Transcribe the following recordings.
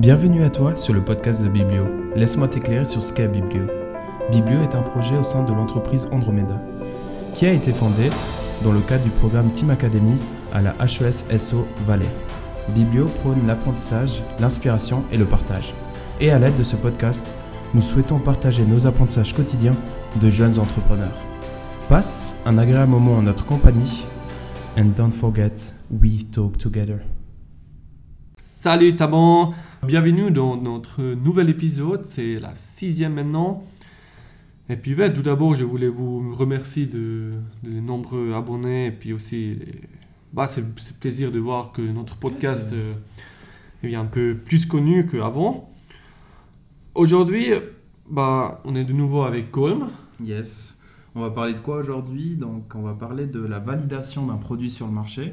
Bienvenue à toi sur le podcast de Biblio. Laisse-moi t'éclairer sur ce qu'est Biblio. Biblio est un projet au sein de l'entreprise Andromeda, qui a été fondé dans le cadre du programme Team Academy à la HES SO Valais. Biblio prône l'apprentissage, l'inspiration et le partage. Et à l'aide de ce podcast, nous souhaitons partager nos apprentissages quotidiens de jeunes entrepreneurs. Passe un agréable moment en notre compagnie and don't forget, we talk together. Salut Taban, bienvenue dans notre nouvel épisode, c'est la sixième maintenant. Et puis ouais, tout d'abord, je voulais vous remercier de, de nombreux abonnés et puis aussi, bah, c'est plaisir de voir que notre podcast euh, est bien un peu plus connu qu'avant. Aujourd'hui, bah, on est de nouveau avec Colm. Yes. On va parler de quoi aujourd'hui? Donc, on va parler de la validation d'un produit sur le marché.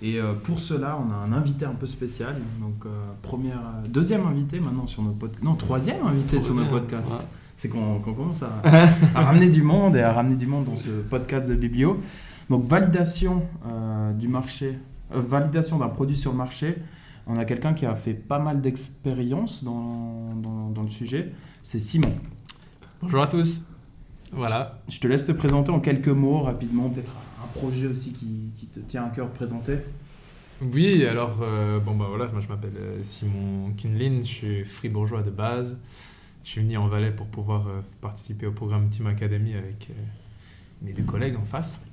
Et euh, pour cela, on a un invité un peu spécial. Donc, euh, première, euh, deuxième invité maintenant sur nos podcasts. Non, troisième invité sur nos podcasts. ouais. C'est qu'on commence à, à ramener du monde et à ramener du monde dans ce podcast de Biblio. Donc, validation euh, du marché, euh, validation d'un produit sur le marché. On a quelqu'un qui a fait pas mal d'expérience dans, dans, dans le sujet. C'est Simon. Bonjour à tous. Voilà. Je te laisse te présenter en quelques mots rapidement, peut-être projet aussi qui, qui te tient à cœur de présenter. Oui, alors, euh, bon, bah voilà, moi je m'appelle euh, Simon Kinlin, je suis fribourgeois de base. Je suis venu en Valais pour pouvoir euh, participer au programme Team Academy avec euh, mes deux collègues en face.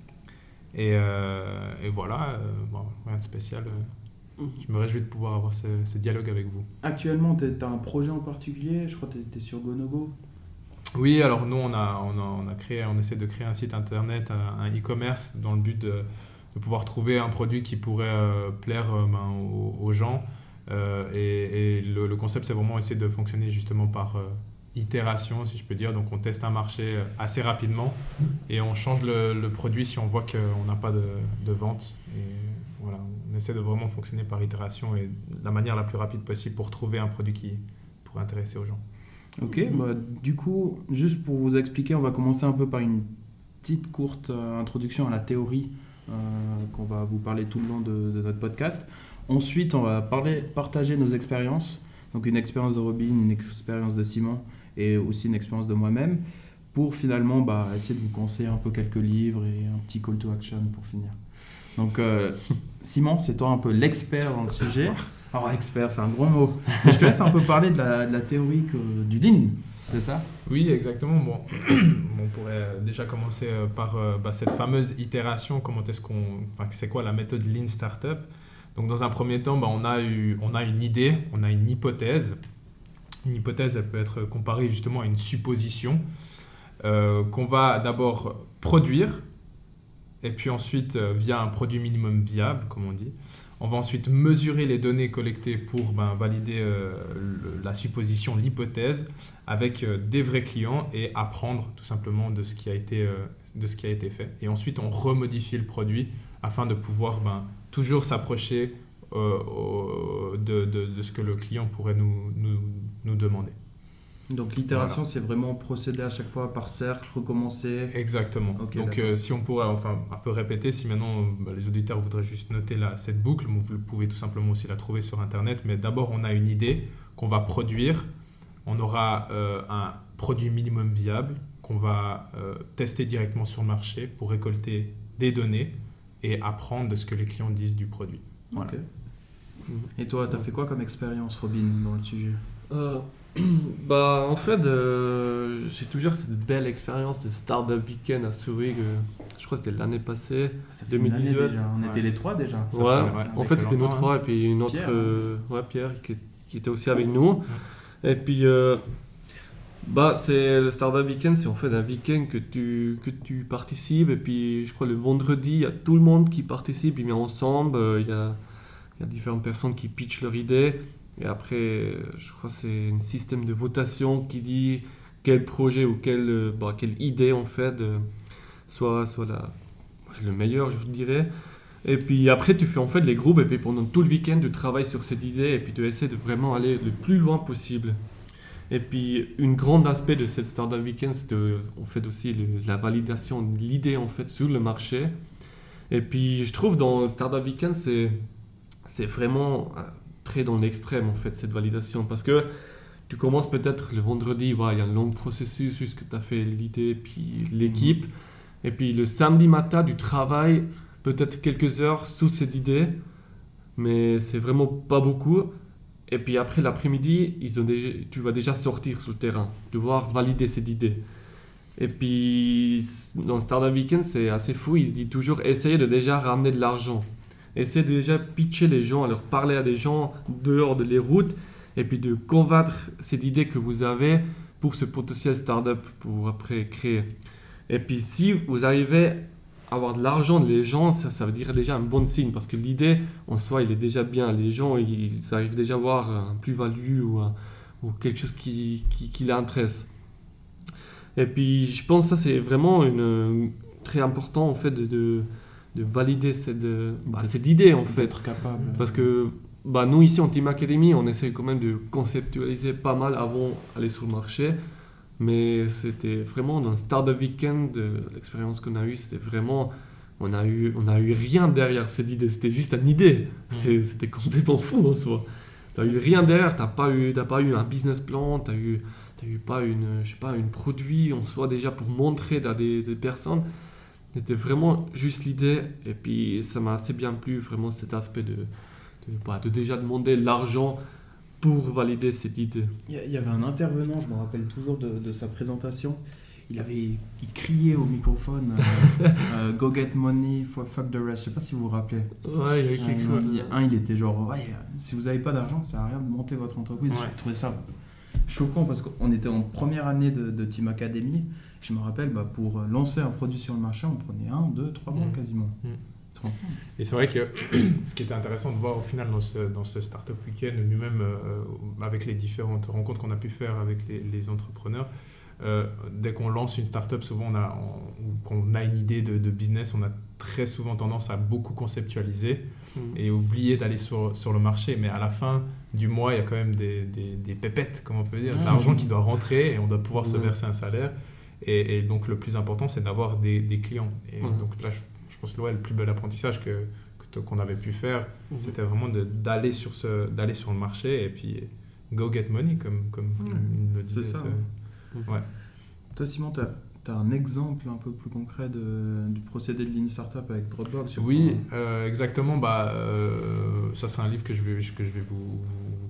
Et, euh, et voilà, euh, bon, rien de spécial. euh, je me réjouis de pouvoir avoir ce, ce dialogue avec vous. Actuellement, tu as un projet en particulier, je crois que tu es sur Gonogo. Oui, alors nous, on a, on, a, on a créé, on essaie de créer un site internet, un e-commerce, dans le but de, pouvoir trouver un produit qui pourrait euh, plaire euh, ben, aux, gens. Euh, et le, concept, c'est vraiment essayer de fonctionner justement par itération, si je peux dire. Donc, on teste un marché assez rapidement et on change le, le produit si on voit qu'on n'a pas de, de vente. Et voilà, on essaie de vraiment fonctionner par itération et de la manière la plus rapide possible pour trouver un produit qui pourrait intéresser aux gens. Ok, bah, du coup, juste pour vous expliquer, on va commencer un peu par une petite courte euh, introduction à la théorie euh, qu'on va vous parler tout le long de, de notre podcast. Ensuite, on va parler, partager nos expériences, donc une expérience de Robin, une expérience de Simon et aussi une expérience de moi-même, pour finalement bah, essayer de vous conseiller un peu quelques livres et un petit call to action pour finir. Donc, euh, Simon, c'est toi un peu l'expert dans le sujet. Alors, expert, c'est un gros mot. Je te laisse un peu parler de la, de la théorie que- du Lean, c'est ça? Oui, exactement. Bon, on pourrait euh, déjà commencer euh, par euh, bah, cette fameuse itération. Comment est-ce qu'on, enfin, c'est quoi la méthode Lean Startup? Donc, dans un premier temps, bah, on a eu, on a une idée, on a une hypothèse. Une hypothèse, elle peut être comparée justement à une supposition qu'on va d'abord produire, et puis ensuite, euh, via un produit minimum viable, comme on dit, on va ensuite mesurer les données collectées pour ben, valider euh, la supposition, l'hypothèse, avec euh, des vrais clients et apprendre tout simplement de ce qui a été, de ce qui a été fait. Et ensuite, on remodifie le produit afin de pouvoir ben, toujours s'approcher de, ce que le client pourrait nous, nous demander. Donc l'itération, c'est vraiment procéder à chaque fois par cercle, recommencer. Exactement. Donc, euh, si on pourrait enfin, un peu répéter, si maintenant bah, les auditeurs voudraient juste noter la, cette boucle, vous pouvez tout simplement aussi la trouver sur Internet. Mais d'abord, on a une idée qu'on va produire. On aura euh, un produit minimum viable qu'on va euh, tester directement sur le marché pour récolter des données et apprendre de ce que les clients disent du produit. Voilà. Et toi, tu as fait quoi comme expérience, Robin, dans le sujet? Euh, bah, en fait, euh, j'ai toujours cette belle expérience de Startup Weekend à Zurich. euh, je crois que c'était l'année passée. Ça fait une année déjà. On Ouais. était les trois déjà. Ça ouais, fait- ouais, en fait, c'était nous longtemps, trois, et puis une autre, Pierre, euh, ouais, Pierre, qui, qui était aussi avec nous. Et puis, euh, bah, c'est le Startup Weekend, c'est en fait un week-end que tu, que tu participes. Et puis, je crois le vendredi, il y a tout le monde qui participe, ils viennent ensemble. Il y, a, il y a différentes personnes qui pitchent leur idée. Et après, je crois que c'est un système de votation qui dit quel projet ou quelle, euh, bah, quelle idée, en fait, euh, soit, soit la, le meilleur, je dirais. Et puis après, tu fais en fait les groupes, et puis pendant tout le week-end, tu travailles sur cette idée, et puis tu essaies de vraiment aller le plus loin possible. Et puis, une grande aspect de cette Startup Weekend, c'est on fait aussi la validation de l'idée en fait sur le marché. Et puis, je trouve dans Startup Weekend, c'est c'est vraiment euh, très dans l'extrême en fait cette validation parce que tu commences peut-être le vendredi, il y a un long processus jusqu'à tu as fait l'idée puis l'équipe. Et puis le samedi matin du travail, peut-être quelques heures sous cette idée, mais c'est vraiment pas beaucoup. Et puis après l'après-midi, ils ont tu vas déjà sortir sur le terrain, devoir valider cette idée. Et puis dans Startup Weekend, c'est assez fou, il dit toujours essayer de déjà ramener de l'argent. Essayer de déjà pitcher les gens, leur parler à des gens dehors de les routes et puis de convaincre cette idée que vous avez pour ce potentiel startup pour après créer. Et puis si vous arrivez à avoir de l'argent des gens, ça, ça veut dire déjà un bon signe parce que l'idée en soi, il est déjà bien. Les gens, ils, arrivent déjà à avoir un plus-value ou, ou, quelque chose qui, qui, qui l'intéresse. Et puis je pense que ça c'est vraiment une, très important en fait de, de valider cette, bah, cette idée en fait. D'être capable. Parce que bah, nous, ici, en Team Academy, on essaie quand même de conceptualiser pas mal avant d'aller sur le marché. Mais c'était vraiment dans le Startup Weekend, l'expérience qu'on a eue, c'était vraiment. On a, eu, on a eu rien derrière cette idée, c'était juste une idée. C'était complètement fou en soi. Tu n'as eu rien derrière, tu n'as pas, eu, pas eu un business plan, tu n'as eu, eu pas une, je sais pas, une produit en soi déjà pour montrer à des, des personnes. C'était vraiment juste l'idée. Et puis ça m'a assez bien plu, vraiment cet aspect de, de, déjà demander l'argent pour valider cette idée. Il y avait un intervenant, je me rappelle toujours de, sa présentation. Il avait il criait au microphone euh, euh, Go get money, fuck the rest. Je sais pas si vous vous rappelez. Ouais, il y avait quelque chose. un, il était genre ouais, si vous n'avez pas d'argent, ça sert à rien de monter votre entreprise. Ouais. J'ai trouvé ça choquant parce qu'on était en première année de, Team Academy. Je me rappelle, bah, pour lancer un produit sur le marché, on prenait un, deux, trois mois mm. quasiment. Mm. Et c'est vrai que ce qui était intéressant de voir au final dans ce, dans ce Startup Weekend, nous-mêmes, euh, avec les différentes rencontres qu'on a pu faire avec les, entrepreneurs, euh, dès qu'on lance une startup, souvent on a, ou qu'on a une idée de, business, on a très souvent tendance à beaucoup conceptualiser mm. et oublier d'aller sur, sur, le marché. Mais à la fin du mois, il y a quand même des, des, des pépettes, comme on peut dire, de l'argent qui doit rentrer et on doit pouvoir se verser un salaire. Et, donc le plus important, c'est d'avoir des, des, clients. Et donc là, je je pense que le plus bel apprentissage que qu'on avait pu faire, mhm. c'était vraiment d'aller sur, ce, sur le marché et puis go get money, comme, comme le disait. Ça, ouais. Toi, Simon, tu as, un exemple un peu plus concret de, du procédé de Lean Startup avec Dropbox Oui, euh, exactement. Bah, euh, ça, c'est un livre que je vais, que je vais vous,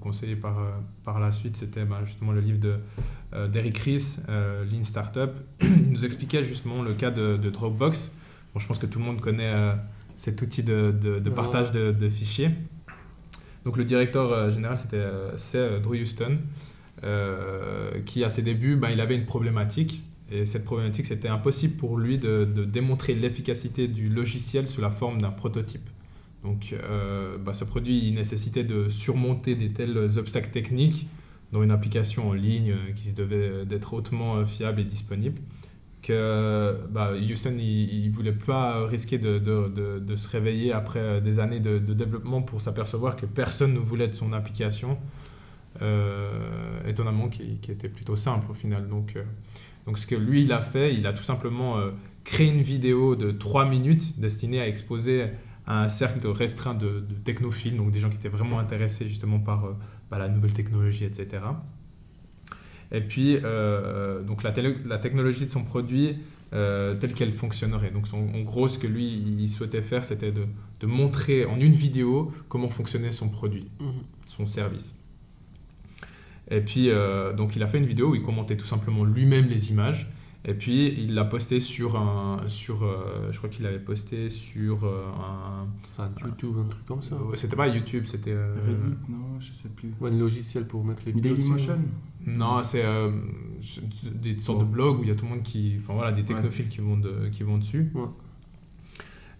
conseiller par, par la suite. C'était bah, justement le livre de, euh, d'Eric Ries, Lean Startup. Il nous expliquait justement le cas de, de Dropbox je pense que tout le monde connaît euh, cet outil de, de, partage de, fichiers. Donc le directeur euh, général, c'était euh, c'est Drew Houston, qui à ses débuts, ben, il avait une problématique. Et cette problématique, c'était impossible pour lui de, démontrer l'efficacité du logiciel sous la forme d'un prototype. Donc ben, ce produit, il nécessitait de surmonter des tels obstacles techniques dans une application en ligne qui se devait d'être hautement fiable et disponible que bah, Houston, il ne voulait pas risquer de, se réveiller après des années de, développement pour s'apercevoir que personne ne voulait de son application. Euh, étonnamment, qui, était plutôt simple au final. Donc, euh, ce que lui, il a fait, il a tout simplement euh, créé une vidéo de 3 minutes destinée à exposer à un cercle restreint de, technophiles, donc des gens qui étaient vraiment intéressés justement par, par la nouvelle technologie, etc. Et puis, euh, donc la, la, technologie de son produit euh, telle qu'elle fonctionnerait. Donc, en gros, ce que lui, il souhaitait faire, c'était de, de, montrer en une vidéo comment fonctionnait son produit, mhm. son service. Et puis, euh, donc, il a fait une vidéo où il commentait tout simplement lui-même les images. Et puis, il l'a posté sur un. Sur, euh, je crois qu'il avait posté sur euh, un. YouTube, un truc comme ça. c'était pas YouTube, c'était. Euh, Reddit, non, je sais plus. Ou un logiciel pour mettre les vidéos. Dailymotion Non, c'est des sortes de blogs où il y a tout le monde qui. Enfin voilà, des technophiles qui, vont de, qui vont dessus. Ouais.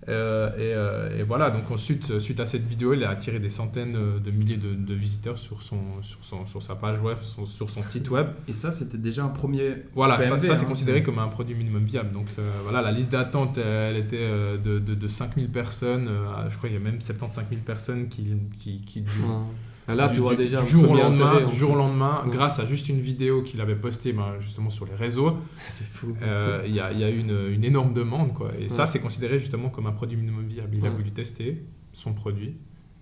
Euh, euh, et, voilà, donc ensuite, suite à cette vidéo, il a attiré des centaines de milliers de, visiteurs sur, son, sur, son, sur sa page web, sur son site web. Et ça, c'était déjà un premier. Voilà, ça, c'est hein. considéré comme un produit minimum viable. Donc euh, voilà, la liste d'attente, elle était de, de, 5000 personnes. je crois qu'il y a même 75 000 personnes qui. qui, qui Là, tu vois déjà du jour au lendemain, du jour au lendemain, grâce à juste une vidéo qu'il avait postée ben, justement sur les réseaux, euh, il y, a, y, a, une, une énorme demande. Quoi. Et ça, c'est considéré justement comme un produit minimum viable. Il a voulu tester son produit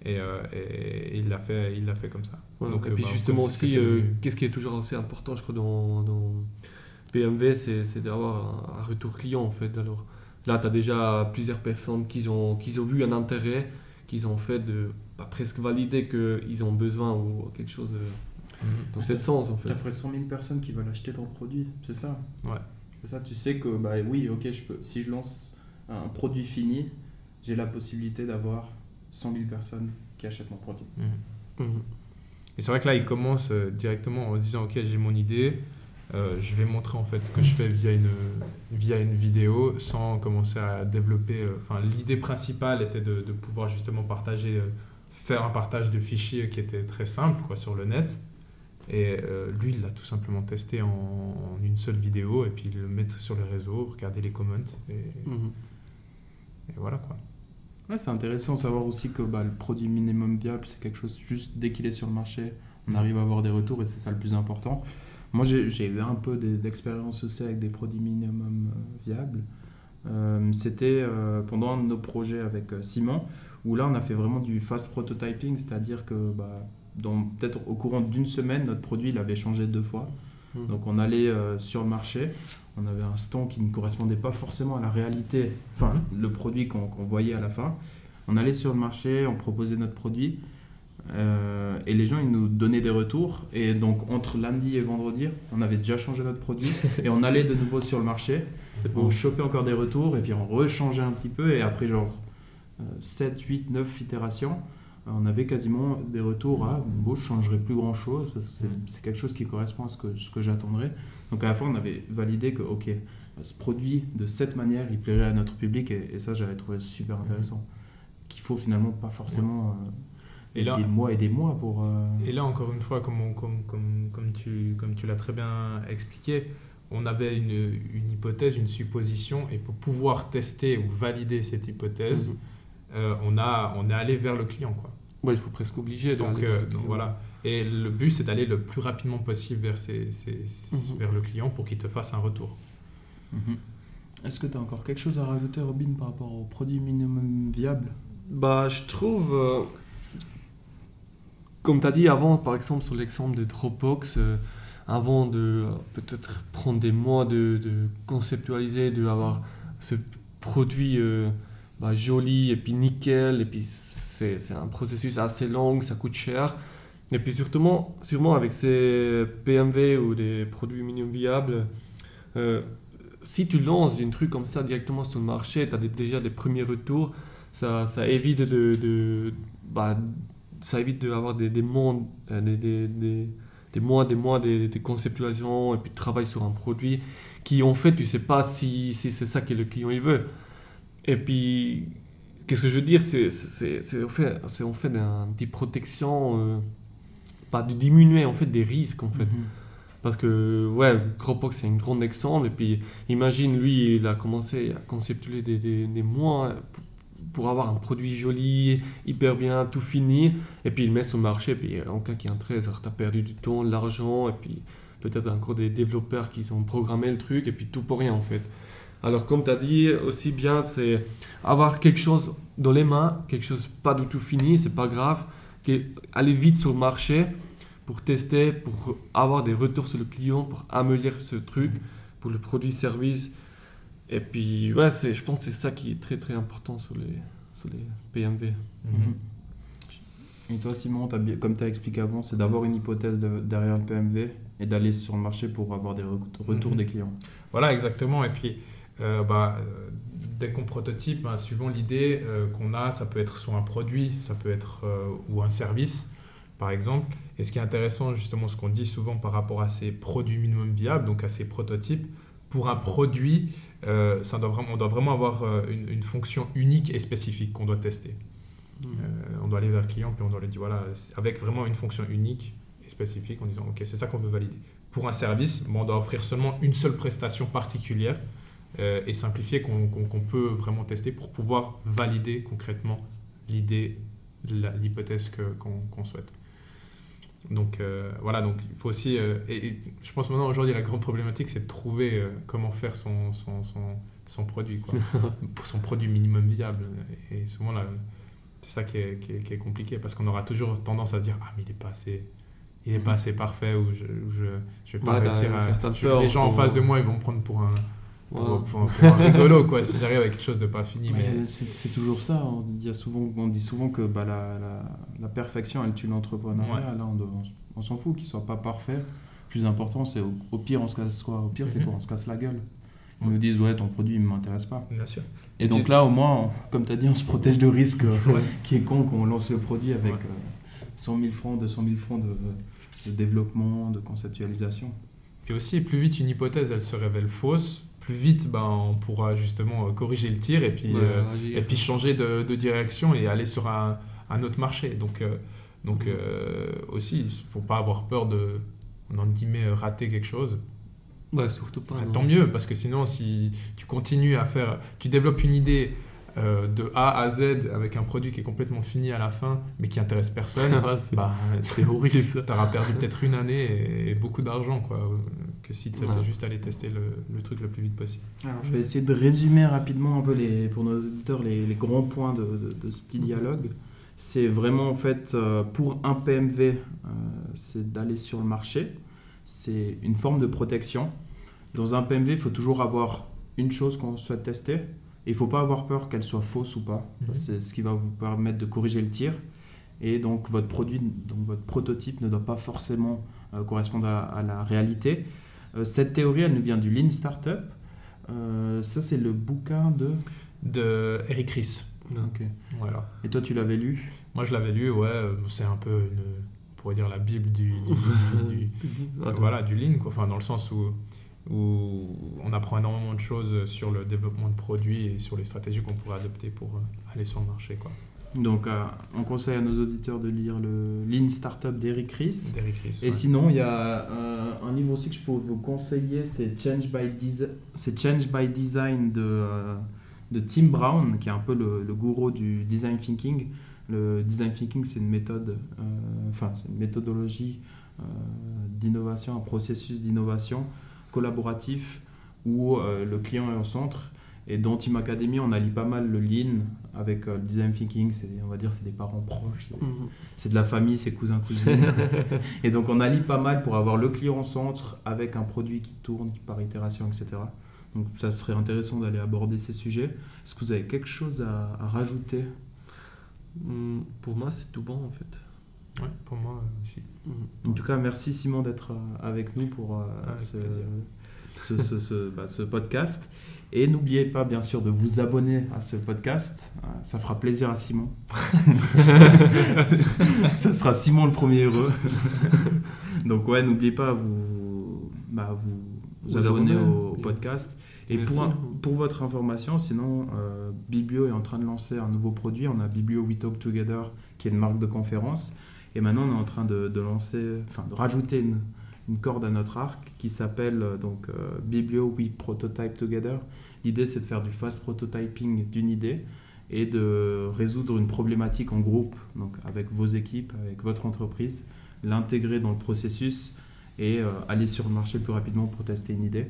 Et, euh, et- et il l'a fait, il l'a fait comme ça. Donc, et euh, puis bah, justement aussi, qu'est-ce qui est toujours assez important, je crois, dans, dans PMV, c'est d'avoir un, un retour client en fait. Alors là, tu as déjà plusieurs personnes qui ont, qui ont vu un intérêt, qui ont fait de pas presque valider qu'ils ont besoin ou quelque chose euh, dans ce sens en fait. T'as presque 100 000 personnes qui veulent acheter ton produit, c'est ça? Ouais. C'est ça, tu sais que, bah oui, ok, je peux, si je lance un produit fini, j'ai la possibilité d'avoir 100 000 personnes qui achètent mon produit. Mhm. Mhm. Et c'est vrai que là, il commence euh, directement en se disant, ok, j'ai mon idée, euh, je vais montrer en fait ce que je fais via une, via une vidéo sans commencer à développer. euh, Enfin, l'idée principale était de, de pouvoir justement partager, euh, faire un partage de fichiers qui était très simple quoi, sur le net. Et euh, lui, il l'a tout simplement testé en, en une seule vidéo et puis le mettre sur les réseaux, regarder les comments et, Mhm. et voilà quoi. Ouais, c'est intéressant de savoir aussi que bah, le produit minimum viable, c'est quelque chose juste dès qu'il est sur le marché, on arrive à avoir des retours et c'est ça le plus important. Moi, j'ai eu un peu d'expérience aussi avec des produits minimum euh, viables. Euh, C'était euh, pendant un de nos projets avec euh, Simon, où là, on a fait vraiment du fast prototyping, c'est-à-dire que bah, peut-être au courant d'une semaine, notre produit il avait changé deux fois. Mhm. Donc on allait euh, sur le marché, on avait un stand qui ne correspondait pas forcément à la réalité, enfin le produit qu'on qu'on voyait à la fin. On allait sur le marché, on proposait notre produit euh, et les gens ils nous donnaient des retours. Et donc entre lundi et vendredi, on avait déjà changé notre produit et on allait de nouveau sur le marché, on chopait encore des retours et puis on rechangeait un petit peu et après genre euh, 7, 8, 9 itérations. euh, On avait quasiment des retours à bon, je changerai plus grand chose parce que c'est- c'est quelque chose qui correspond à ce que, ce que j'attendrais. Donc à la fin, on avait validé que, ok, ce produit de cette manière, il plairait à notre public et, et ça, j'avais trouvé super intéressant. Qu'il faut finalement pas forcément euh, Et là- des mois et des mois pour. euh, Et là, encore une fois, comme, on- comme, comme, comme tu, comme tu l'as très bien expliqué, on avait une, une hypothèse, une supposition, et pour pouvoir tester ou valider cette hypothèse, Mhm. euh, on, a, on est allé vers le client. Quoi. Ouais, il faut presque obliger. Donc, euh, vers le donc client. voilà. Et le but, c'est d'aller le plus rapidement possible vers, ces- ces- Mhm. vers le client pour qu'il te fasse un retour. mhm. Est-ce que tu as encore quelque chose à rajouter, Robin, par rapport au produit minimum viable? Bah, je trouve, euh, comme tu as dit avant, par exemple sur l'exemple de Dropbox, euh, avant de euh, peut-être prendre des mois de, de conceptualiser, de avoir ce produit euh, bah, joli et puis nickel, et puis c'est un processus assez long, ça coûte cher. Et puis surtout, sûrement avec ces PMV ou des produits minimum viables, si tu lances un truc comme ça directement sur le marché, tu as déjà des premiers retours, ça, évite de, de bah, ça évite d'avoir des, des, mondes, euh, des, des, des, des mois, des mois de, de conceptualisation et puis de travail sur un produit qui en fait tu sais pas si, si c'est ça que le client il veut. Et puis qu'est-ce que je veux dire, c'est en fait, c'est en fait un petit protection, euh, pas de diminuer en fait des risques en fait. Mhm. Parce que, ouais, Dropbox, c'est un grand exemple. Et puis, imagine, lui, il a commencé à conceptualiser des, des, des mois pour, avoir un produit joli, hyper bien, tout fini. Et puis, il met sur le marché. Et puis, en cas qui est un trésor, tu as perdu du temps, de l'argent. Et puis, peut-être encore des développeurs qui ont programmé le truc. Et puis, tout pour rien, en fait. Alors, comme tu as dit, aussi bien, c'est avoir quelque chose dans les mains, quelque chose pas du tout fini, c'est pas grave. Aller vite sur le marché pour tester, pour avoir des retours sur le client, pour améliorer ce truc, pour le produit-service. Et puis, ouais, c'est, je pense que c'est ça qui est très très important sur les, sur les PMV. Mhm. Et toi, Simon, t'as comme tu as expliqué avant, c'est d'avoir une hypothèse de- derrière le PMV et d'aller sur le marché pour avoir des re- retours Mhm. des clients. Voilà, exactement. Et puis, euh, bah, euh, dès qu'on prototype, hein, suivant l'idée euh, qu'on a, ça peut être soit un produit, ça peut être euh, ou un service, par exemple. Et ce qui est intéressant, justement, ce qu'on dit souvent par rapport à ces produits minimum viables, donc à ces prototypes, pour un produit, euh, ça doit vraiment, on doit vraiment avoir euh, une, une fonction unique et spécifique qu'on doit tester. Euh, on doit aller vers le client, puis on doit lui dire, voilà, avec vraiment une fonction unique et spécifique, en disant, OK, c'est ça qu'on veut valider. Pour un service, bon, on doit offrir seulement une seule prestation particulière et simplifiée qu'on peut vraiment tester pour pouvoir valider concrètement l'idée, l'hypothèse qu'on souhaite. Donc euh, voilà, donc il faut aussi, euh, et, et je pense maintenant aujourd'hui la grande problématique c'est de trouver euh, comment faire son, son, son, son produit, quoi, pour son produit minimum viable. Et souvent la, C'est ça qui est, qui est- qui est compliqué parce qu'on aura toujours tendance à se dire Ah, mais il est pas assez. Il est pas Mhm. assez parfait ou je, ou je, je vais pas Ouais, réussir à. je- les gens en face de moi, ils vont me prendre pour un, pour, pour- rigolo, quoi, si j'arrive avec quelque chose de pas fini. Mais Mais, c'est toujours ça. On dit, souvent, on dit souvent que bah, la, la, la perfection, elle tue l'entrepreneuriat. Ouais. Là, on, s'en fout qu'il soit pas parfait. Le plus important, c'est au, au pire, on se casse quoi Au pire, c'est Mhm. quoi On se casse la gueule. Ils nous disent, ouais, ton produit, il ne m'intéresse pas. bien sûr. Et donc là, au moins, on- comme tu as dit, on se protège de risque euh, Ouais. qui est con quand on lance le produit avec Ouais. euh, 100 000 francs, 200 000 francs de, de développement, de conceptualisation. Et aussi, plus vite une hypothèse elle se révèle fausse, plus vite ben, on pourra justement euh, corriger le tir et puis, Ouais, euh, et puis changer de, de direction et aller sur un, un autre marché. Donc, euh, donc aussi, il ne faut pas avoir peur de, entre guillemets, rater quelque chose. Ouais, surtout pas. Ah, tant mieux, parce que sinon, si tu continues à faire, tu développes une idée euh, de A à Z avec un produit qui est complètement fini à la fin, mais qui intéresse personne, Ouais, c'est- bah, horrible ça. tu auras perdu peut-être une année et, et beaucoup d'argent, quoi, que si tu Ouais. juste allé tester le, le truc le plus vite possible. Alors, je vais essayer de résumer rapidement un peu les, pour nos auditeurs les, les grands points de, de- de ce petit dialogue. C'est vraiment en fait euh, pour un PMV, euh, c'est d'aller sur le marché. C'est une forme de protection. Dans un PMV, il faut toujours avoir une chose qu'on souhaite tester. Et il ne faut pas avoir peur qu'elle soit fausse ou pas. Mhm. C'est ce qui va vous permettre de corriger le tir. Et donc votre produit, donc votre prototype ne doit pas forcément euh, correspondre à, à la réalité. Euh, cette théorie, elle nous vient du Lean Startup. Euh, ça, c'est le bouquin de. De Eric Ries. Ok. Voilà. Et toi, tu l'avais lu Moi, je l'avais lu, ouais, euh, c'est un peu une, on pourrait dire la Bible du, du- voilà, du lean, quoi. Enfin, dans le sens où, où on apprend énormément de choses sur le développement de produits et sur les stratégies qu'on pourrait adopter pour aller sur le marché, quoi. Donc, euh, on conseille à nos auditeurs de lire le Lean Startup d'Eric Ries. Et ouais. sinon, il y a euh, un livre aussi que je peux vous conseiller, c'est Change by, Desi- c'est Change by Design de, euh, de Tim Brown, qui est un peu le, le gourou du design thinking. Le design thinking, c'est une méthode, enfin, c'est une méthodologie d'innovation, un processus d'innovation collaboratif où le client est au centre. Et dans Team Academy, on allie pas mal le lean avec euh, le design thinking. C'est, on va dire, c'est des parents proches. c'est- Mhm. c'est de la famille, c'est cousin, cousine. et donc on allie pas mal pour avoir le client au centre avec un produit qui tourne qui par itération, etc. Donc ça serait intéressant d'aller aborder ces sujets. Est-ce que vous avez quelque chose à, à rajouter? Mm, Pour moi, c'est tout bon en fait. Ouais, pour moi euh, aussi. Mhm. En tout cas, merci Simon d'être euh, avec nous pour euh, Avec ce, plaisir. Ce, ce- ce- bah, ce podcast. Et n'oubliez pas, bien sûr, de vous abonner à ce podcast. Euh, Ça fera plaisir à Simon. ça sera Simon le premier heureux. Donc ouais, n'oubliez pas à vous, bah, vous, vous Vous abonner au podcast. Et Merci. pour, pour votre information, sinon, euh, Biblio est en train de lancer un nouveau produit. On a Biblio We Talk Together, qui est une marque de conférence. Et maintenant, on est en train de, de lancer, enfin, de rajouter une, une corde à notre arc qui s'appelle euh, donc euh, Biblio We Prototype Together. L'idée, c'est de faire du fast prototyping d'une idée et de résoudre une problématique en groupe, donc avec vos équipes, avec votre entreprise, l'intégrer dans le processus et euh, aller sur le marché plus rapidement pour tester une idée.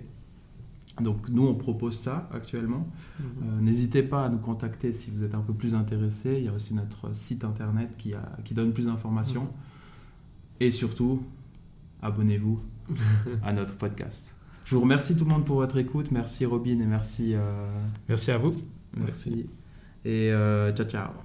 Donc nous, on propose ça actuellement. Mhm. Euh, N'hésitez pas à nous contacter si vous êtes un peu plus intéressé. Il y a aussi notre site internet qui, a, qui donne plus d'informations. Et surtout, abonnez-vous à notre podcast. Je vous remercie tout le monde pour votre écoute. Merci Robin et merci. euh, Merci à vous. merci. Et euh, ciao ciao.